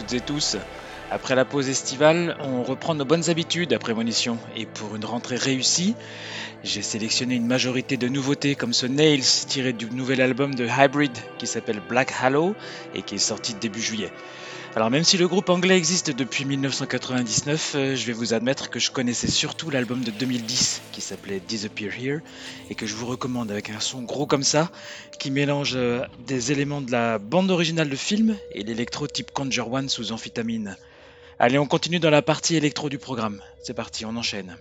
Toutes et tous. Après la pause estivale, on reprend nos bonnes habitudes après Prémonition. Et pour une rentrée réussie, j'ai sélectionné une majorité de nouveautés comme ce Nails tiré du nouvel album de Hybrid qui s'appelle Black Hallow et qui est sorti début juillet. Alors même si le groupe anglais existe depuis 1999, euh, je vais vous admettre que je connaissais surtout l'album de 2010 qui s'appelait Disappear Here et que je vous recommande avec un son gros comme ça qui mélange euh, des éléments de la bande originale de film et l'électro type Conjure One sous amphétamine. Allez, on continue dans la partie électro du programme. C'est parti, on enchaîne.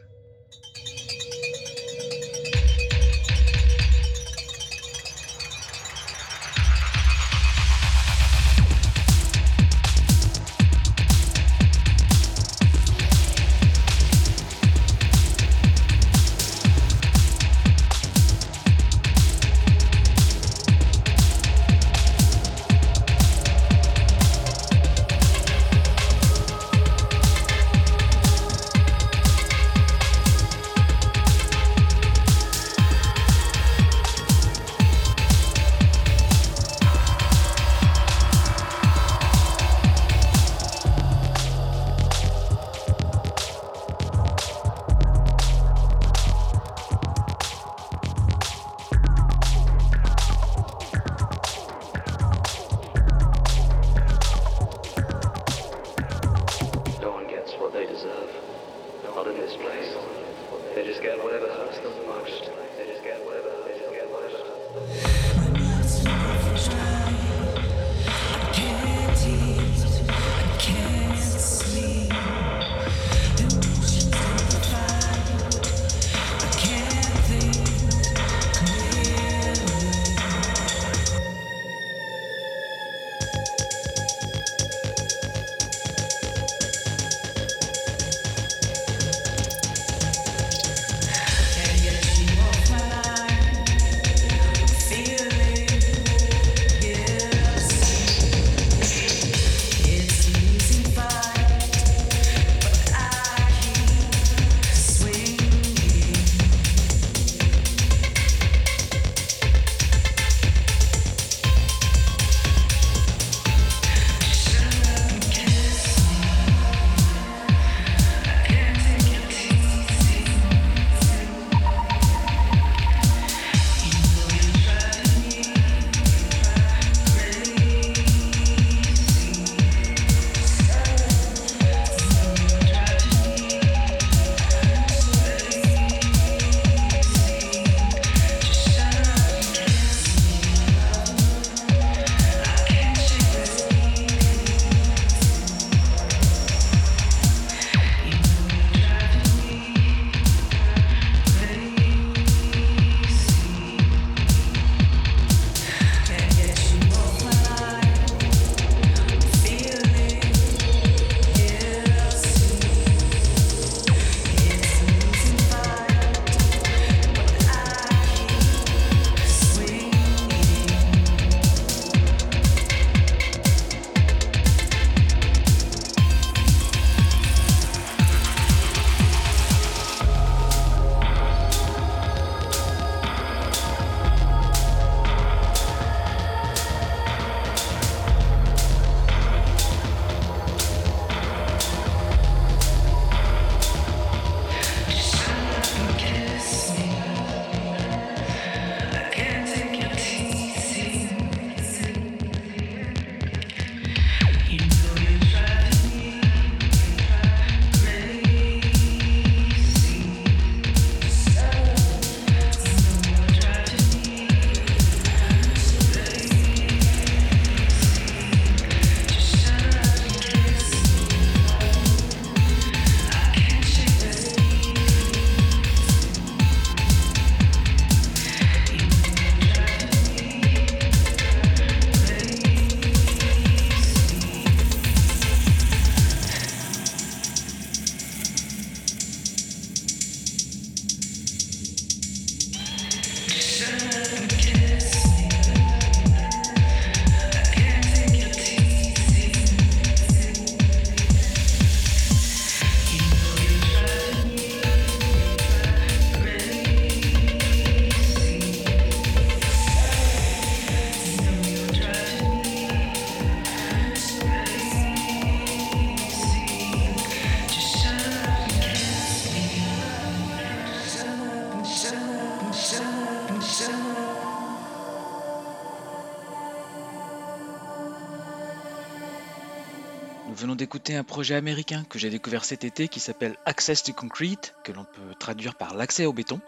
Un projet américain que j'ai découvert cet été qui s'appelle Access to Concrete, que l'on peut traduire par l'accès au béton,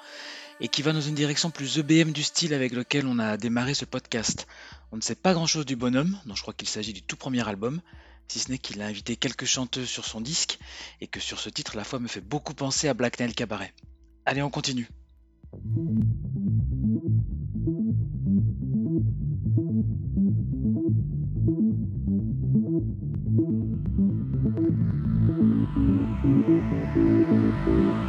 et qui va dans une direction plus EBM du style avec lequel on a démarré ce podcast. On ne sait pas grand chose du bonhomme, dont je crois qu'il s'agit du tout premier album, si ce n'est qu'il a invité quelques chanteuses sur son disque, et que sur ce titre la foi me fait beaucoup penser à Black Nail Cabaret. Allez, on continue. Thank you.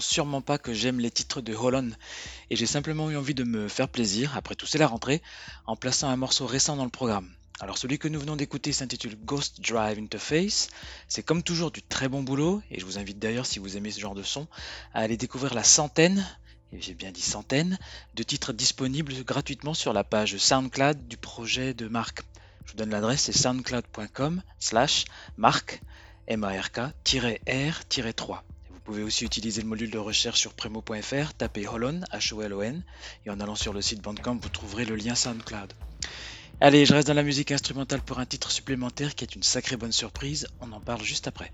Sûrement pas que j'aime les titres de Holland et j'ai simplement eu envie de me faire plaisir, après tout c'est la rentrée, en plaçant un morceau récent dans le programme. Alors celui que nous venons d'écouter s'intitule Ghost Drive Interface, c'est comme toujours du très bon boulot et je vous invite d'ailleurs si vous aimez ce genre de son à aller découvrir la centaine et j'ai bien dit centaines, de titres disponibles gratuitement sur la page SoundCloud du projet de Marc. Je vous donne l'adresse, c'est soundcloud.com slash marc, M-A-R-K-R-3. Vous pouvez aussi utiliser le module de recherche sur premo.fr, tapez Holon, H-O-L-O-N, et en allant sur le site Bandcamp, vous trouverez le lien SoundCloud. Allez, je reste dans la musique instrumentale pour un titre supplémentaire qui est une sacrée bonne surprise, on en parle juste après.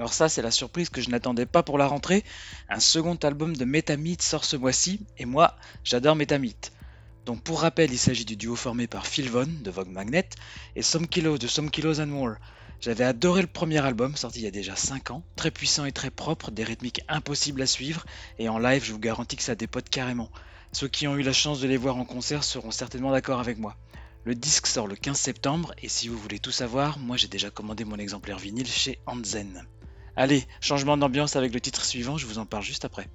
Alors ça, c'est la surprise que je n'attendais pas pour la rentrée. Un second album de Metamite sort ce mois-ci, et moi, j'adore Metamite. Donc pour rappel, il s'agit du duo formé par Phil Vaughn de Vogue Magnet et Some Kilos de Some Kilos and More. J'avais adoré le premier album, sorti il y a déjà 5 ans, très puissant et très propre, des rythmiques impossibles à suivre, et en live, je vous garantis que ça dépote carrément. Ceux qui ont eu la chance de les voir en concert seront certainement d'accord avec moi. Le disque sort le 15 septembre, et si vous voulez tout savoir, moi j'ai déjà commandé mon exemplaire vinyle chez Anzen. Allez, changement d'ambiance avec le titre suivant, je vous en parle juste après.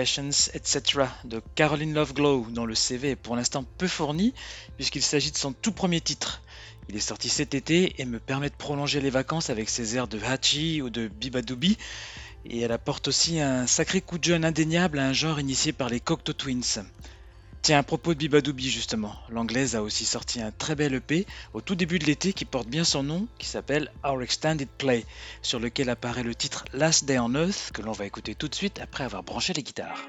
Etc. de Caroline Loveglow, dont le CV est pour l'instant peu fourni, puisqu'il s'agit de son tout premier titre. Il est sorti cet été et me permet de prolonger les vacances avec ses airs de Hachi ou de Bibadoubi, et elle apporte aussi un sacré coup de jeune indéniable à un genre initié par les Cocteau Twins. Tiens, à propos de Bibadoubi justement, l'anglaise a aussi sorti un très bel EP au tout début de l'été qui porte bien son nom, qui s'appelle Our Extended Play, sur lequel apparaît le titre Last Day on Earth, que l'on va écouter tout de suite après avoir branché les guitares.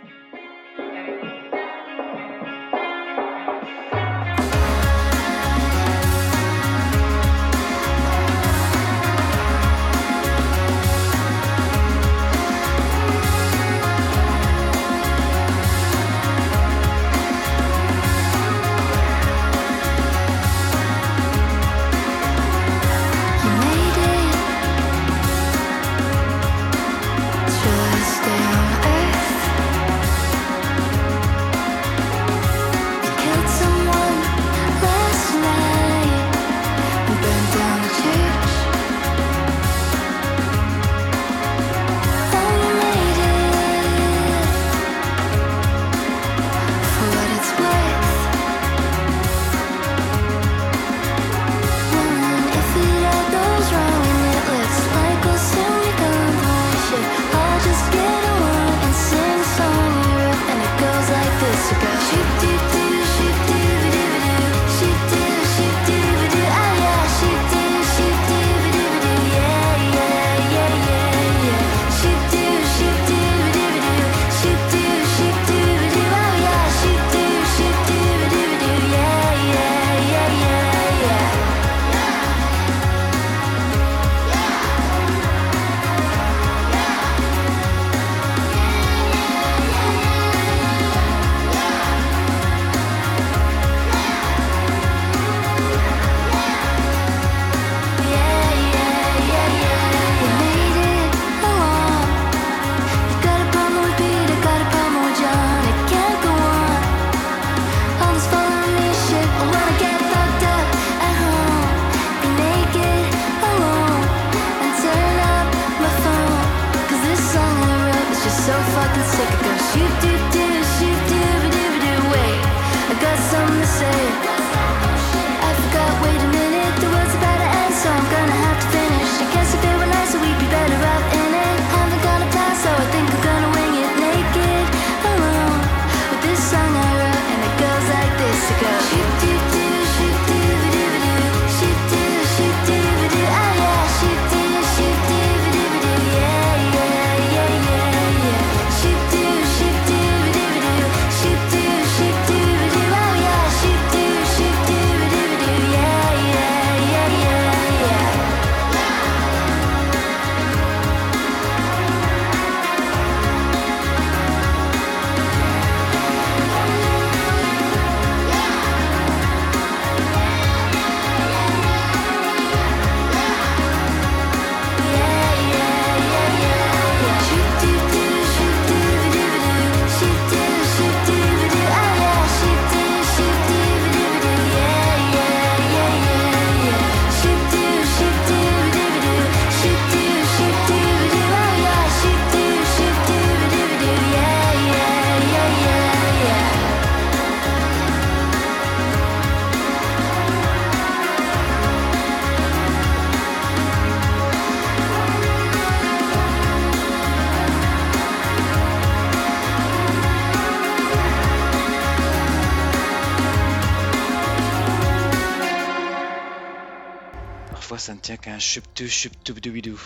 Ça ne tient qu'un chuptu chuptubdubidou.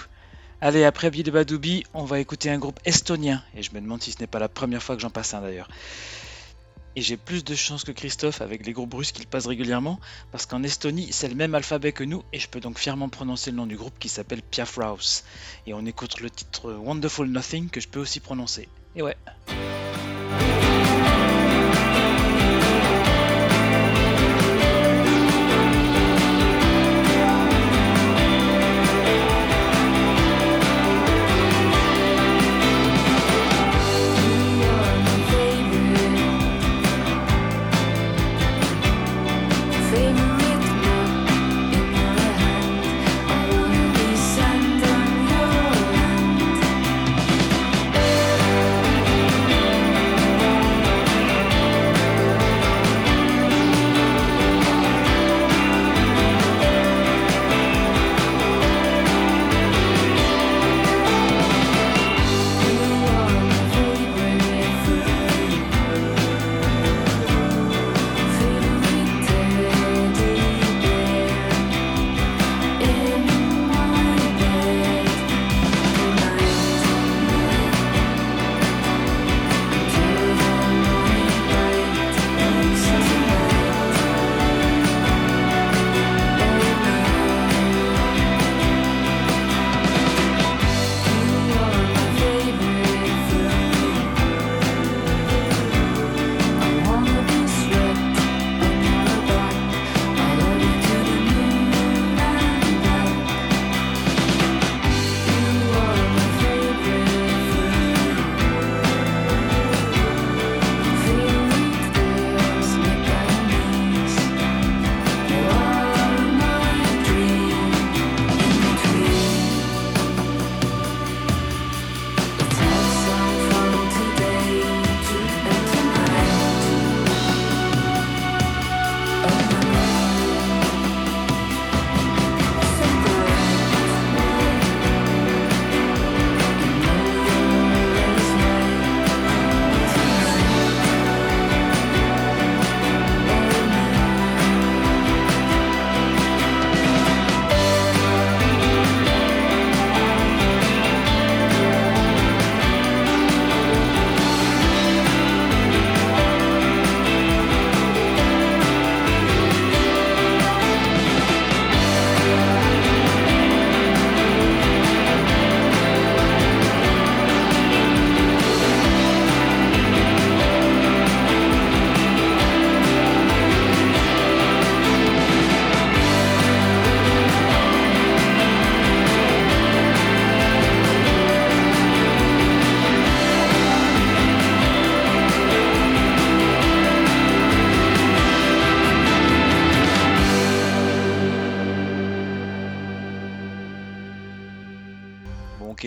Allez, après Bidebadoubi, on va écouter un groupe estonien. Et je me demande si ce n'est pas la première fois que j'en passe un d'ailleurs. Et j'ai plus de chance que Christophe avec les groupes russes qu'il passe régulièrement, parce qu'en Estonie, c'est le même alphabet que nous, et je peux donc fièrement prononcer le nom du groupe qui s'appelle Piaf Et on écoute le titre Wonderful Nothing que je peux aussi prononcer. Et ouais.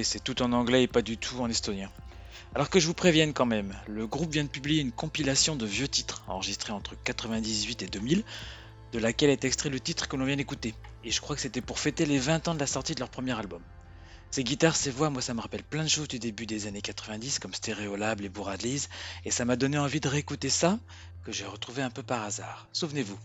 C'est tout en anglais et pas du tout en estonien. Alors que je vous prévienne quand même, le groupe vient de publier une compilation de vieux titres enregistrés entre 98 et 2000, de laquelle est extrait le titre que l'on vient d'écouter. Et je crois que c'était pour fêter les 20 ans de la sortie de leur premier album. Ces guitares, ces voix, moi ça me rappelle plein de choses du début des années 90 comme Stereolab, les Bourradleys, et ça m'a donné envie de réécouter ça, que j'ai retrouvé un peu par hasard. Souvenez-vous.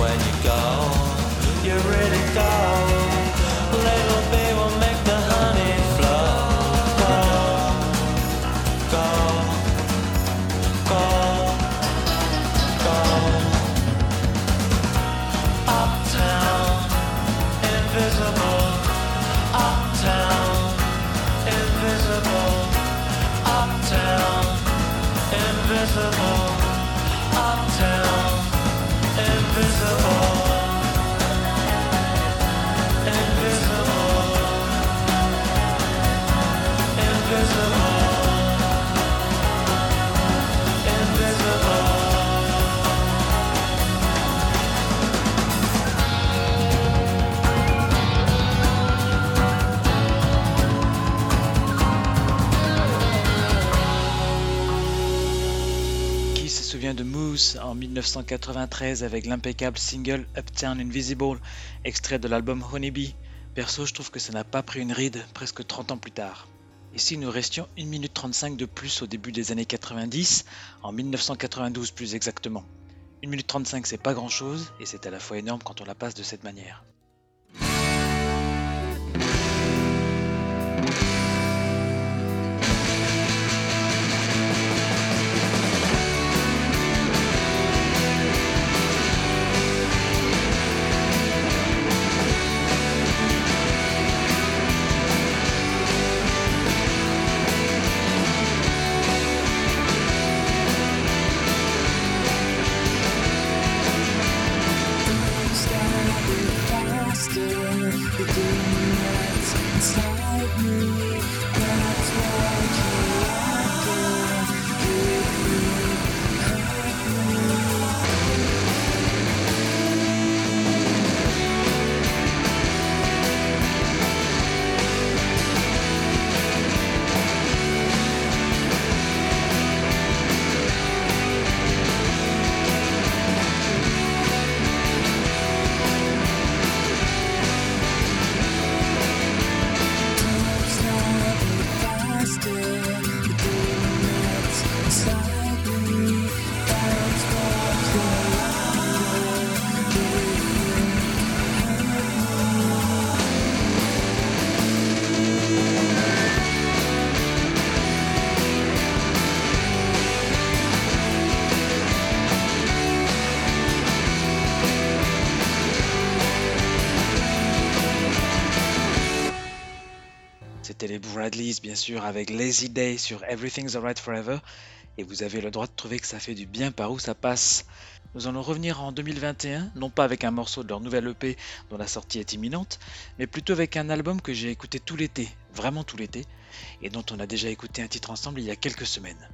when you go, you really go, little bit. En 1993 avec l'impeccable single Uptown Invisible, extrait de l'album Honeybee. Perso, je trouve que ça n'a pas pris une ride presque 30 ans plus tard. Ici, nous restions 1 minute 35 de plus au début des années 90, en 1992 plus exactement. 1 minute 35, c'est pas grand chose, et c'est à la fois énorme quand on la passe de cette manière. Bradleys bien sûr avec Lazy Day sur Everything's Alright Forever et vous avez le droit de trouver que ça fait du bien par où ça passe. Nous allons revenir en 2021, non pas avec un morceau de leur nouvelle EP dont la sortie est imminente, mais plutôt avec un album que j'ai écouté tout l'été, vraiment tout l'été, et dont on a déjà écouté un titre ensemble il y a quelques semaines.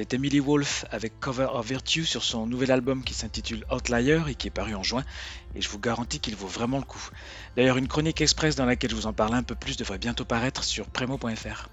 C'était Emily Wolf avec Cover of Virtue sur son nouvel album qui s'intitule Outlier et qui est paru en juin, et je vous garantis qu'il vaut vraiment le coup. D'ailleurs, une chronique express dans laquelle je vous en parle un peu plus devrait bientôt paraître sur premo.fr.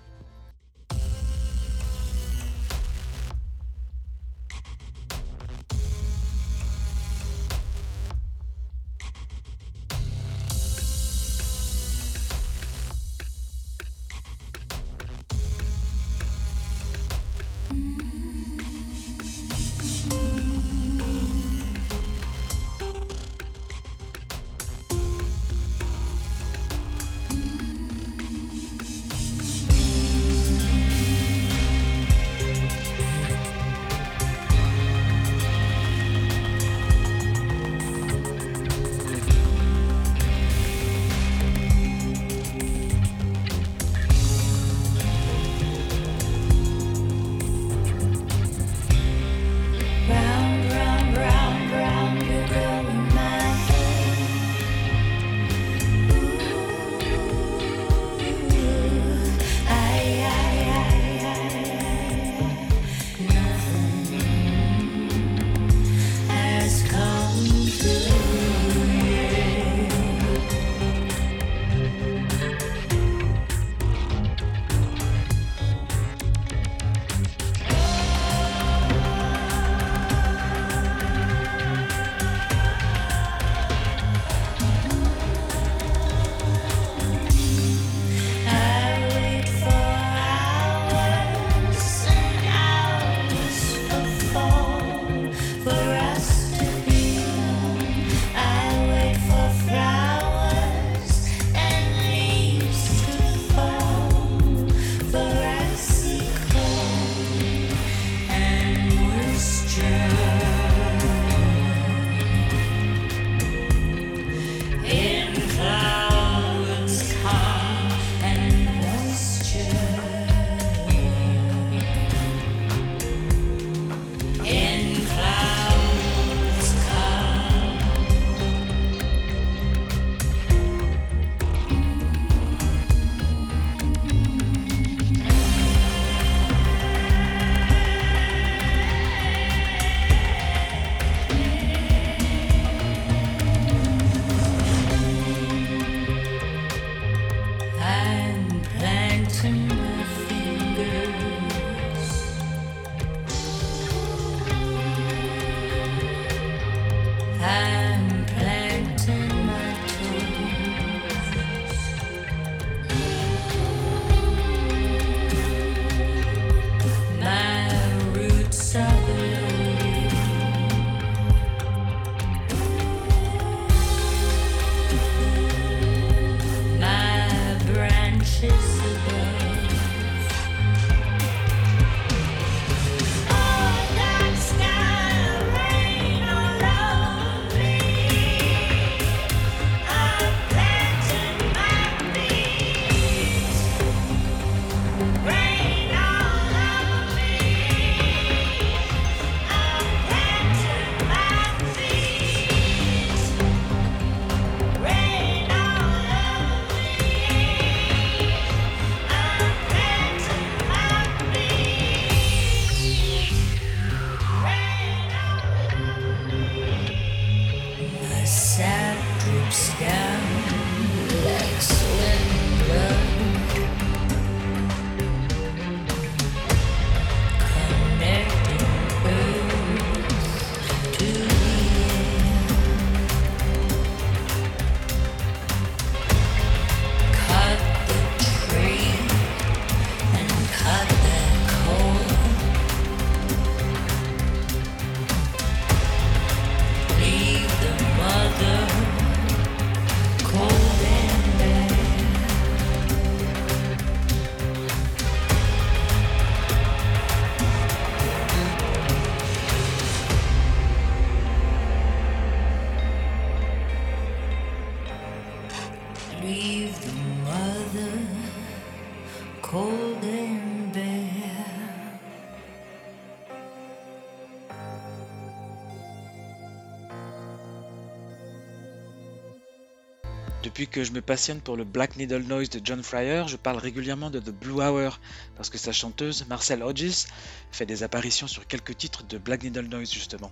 que je me passionne pour le Black Needle Noise de John Fryer, je parle régulièrement de The Blue Hour parce que sa chanteuse, Marcel Hodges, fait des apparitions sur quelques titres de Black Needle Noise justement.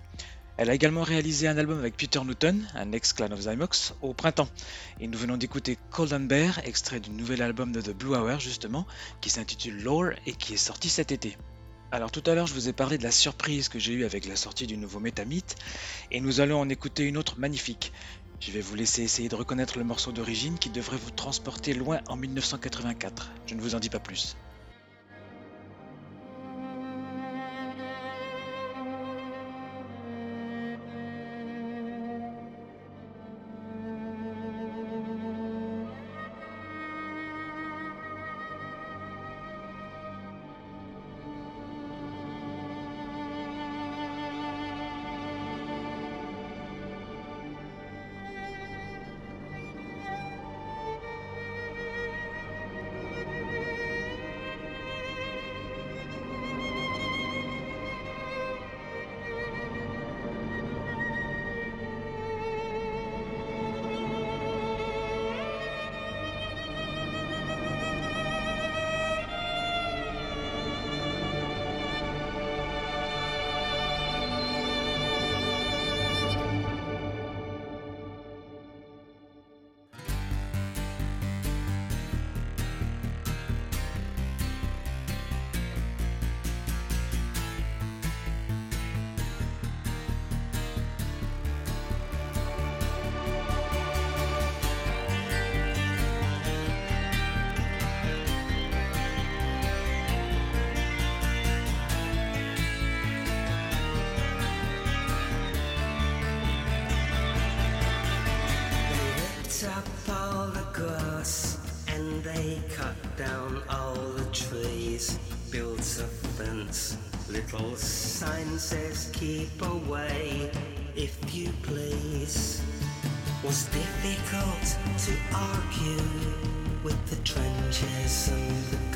Elle a également réalisé un album avec Peter Newton, un ex-clan of Zymox, au printemps. Et nous venons d'écouter Cold and Bear, extrait du nouvel album de The Blue Hour justement, qui s'intitule Lore et qui est sorti cet été. Alors tout à l'heure je vous ai parlé de la surprise que j'ai eue avec la sortie du nouveau Metamite, et nous allons en écouter une autre magnifique, je vais vous laisser essayer de reconnaître le morceau d'origine qui devrait vous transporter loin en 1984. Je ne vous en dis pas plus. Says keep away if you please. Was difficult to argue with the trenches and the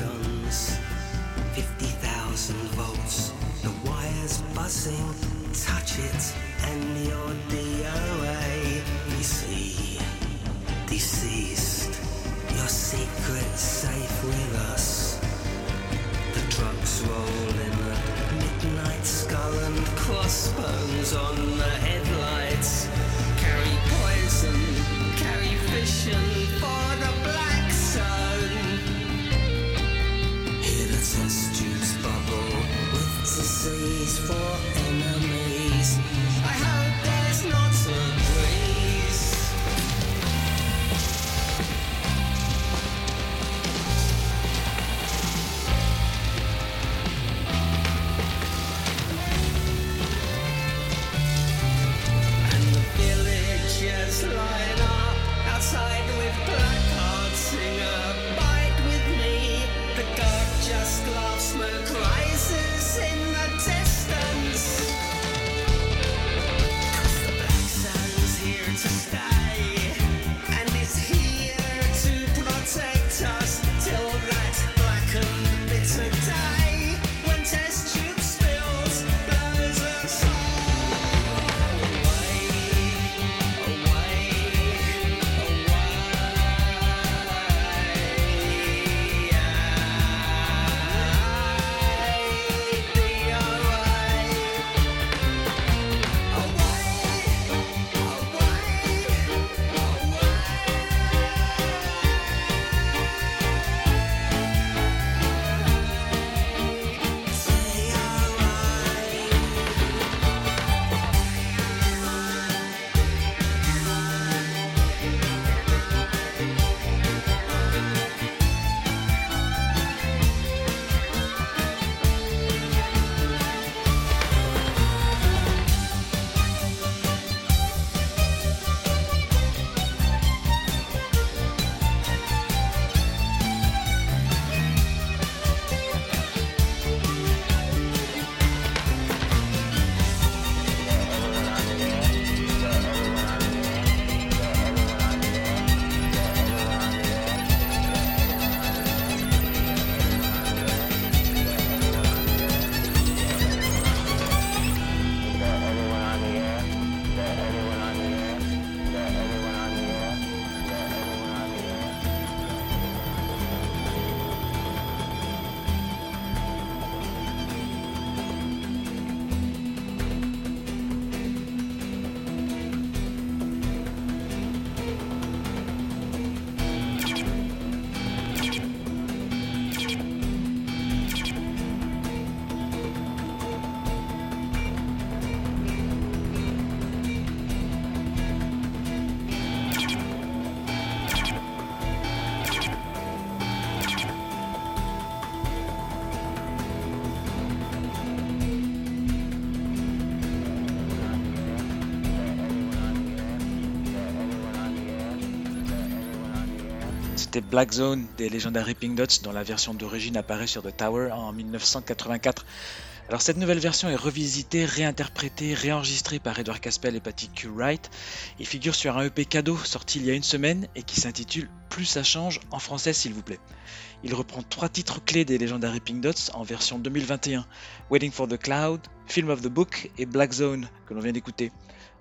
for enemies. C'était Black Zone des Legendary Pink Dots dont la version d'origine apparaît sur The Tower en 1984. Alors cette nouvelle version est revisitée, réinterprétée, réenregistrée par Edward Caspel et Patty Q. Wright et figure sur un EP cadeau sorti il y a une semaine et qui s'intitule Plus ça change en français s'il vous plaît. Il reprend trois titres clés des Legendary Pink Dots en version 2021, Waiting for the Cloud, Film of the Book et Black Zone que l'on vient d'écouter.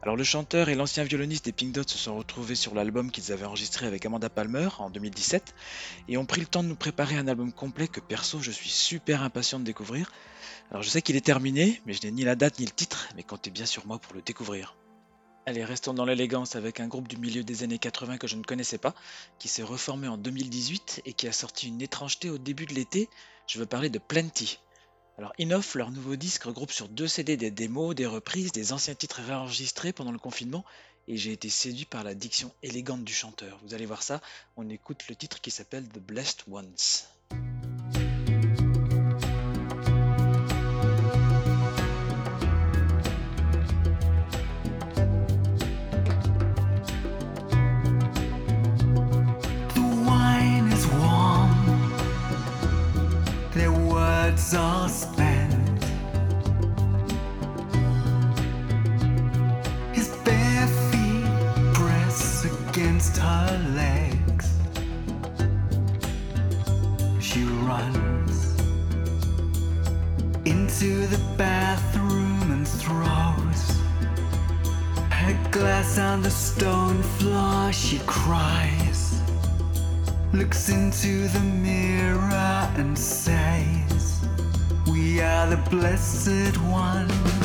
Alors le chanteur et l'ancien violoniste des Pink Dots se sont retrouvés sur l'album qu'ils avaient enregistré avec Amanda Palmer en 2017 et ont pris le temps de nous préparer un album complet que perso je suis super impatient de découvrir alors je sais qu'il est terminé, mais je n'ai ni la date ni le titre, mais comptez bien sur moi pour le découvrir. Allez, restons dans l'élégance avec un groupe du milieu des années 80 que je ne connaissais pas, qui s'est reformé en 2018 et qui a sorti une étrangeté au début de l'été. Je veux parler de Plenty. Alors Inoff, leur nouveau disque, regroupe sur deux CD des démos, des reprises, des anciens titres réenregistrés pendant le confinement, et j'ai été séduit par la diction élégante du chanteur. Vous allez voir ça, on écoute le titre qui s'appelle The Blessed Ones. Spent. His bare feet press against her legs. She runs into the bathroom and throws her glass on the stone floor. She cries, looks into the mirror and says. Are the blessed ones.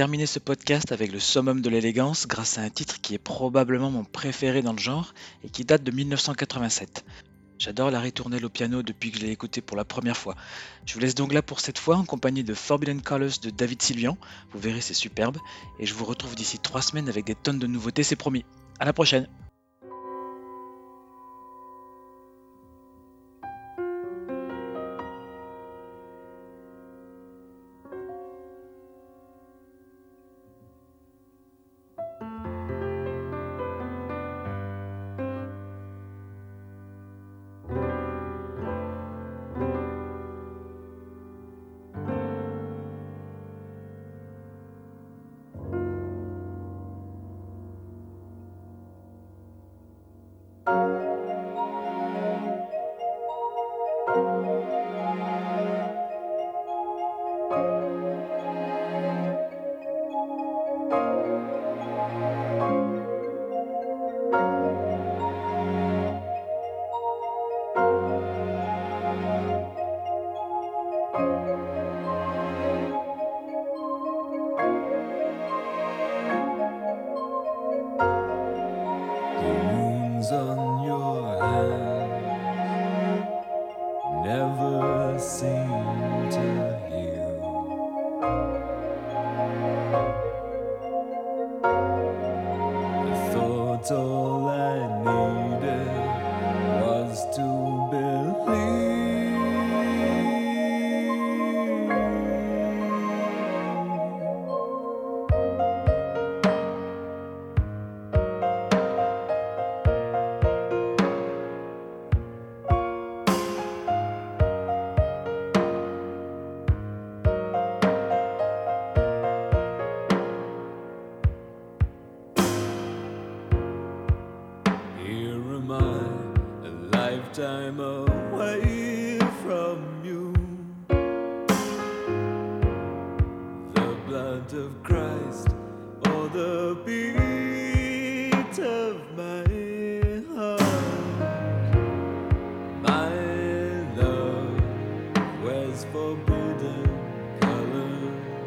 Terminer ce podcast avec le summum de l'élégance grâce à un titre qui est probablement mon préféré dans le genre et qui date de 1987. J'adore la ritournelle au piano depuis que je l'ai écouté pour la première fois. Je vous laisse donc là pour cette fois en compagnie de Forbidden Colors de David Sylvian. Vous verrez, c'est superbe. Et je vous retrouve d'ici trois semaines avec des tonnes de nouveautés, c'est promis. À la prochaine! Wears forbidden colors. My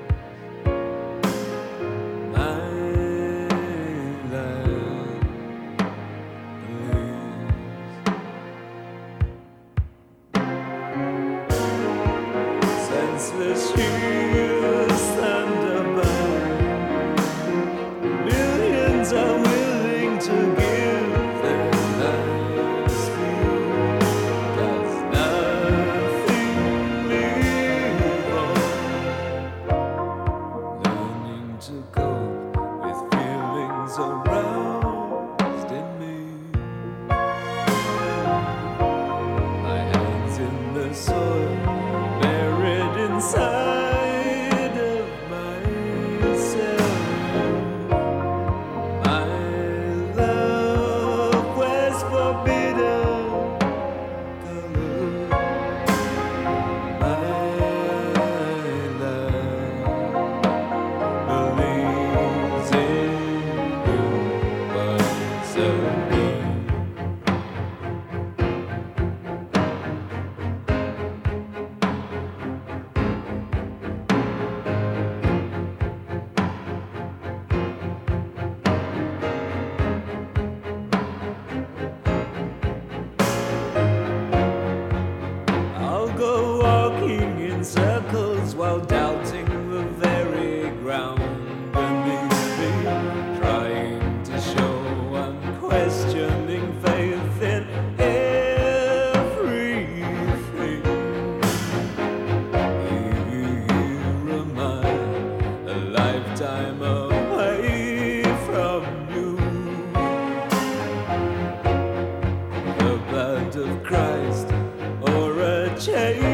of Christ or a chain.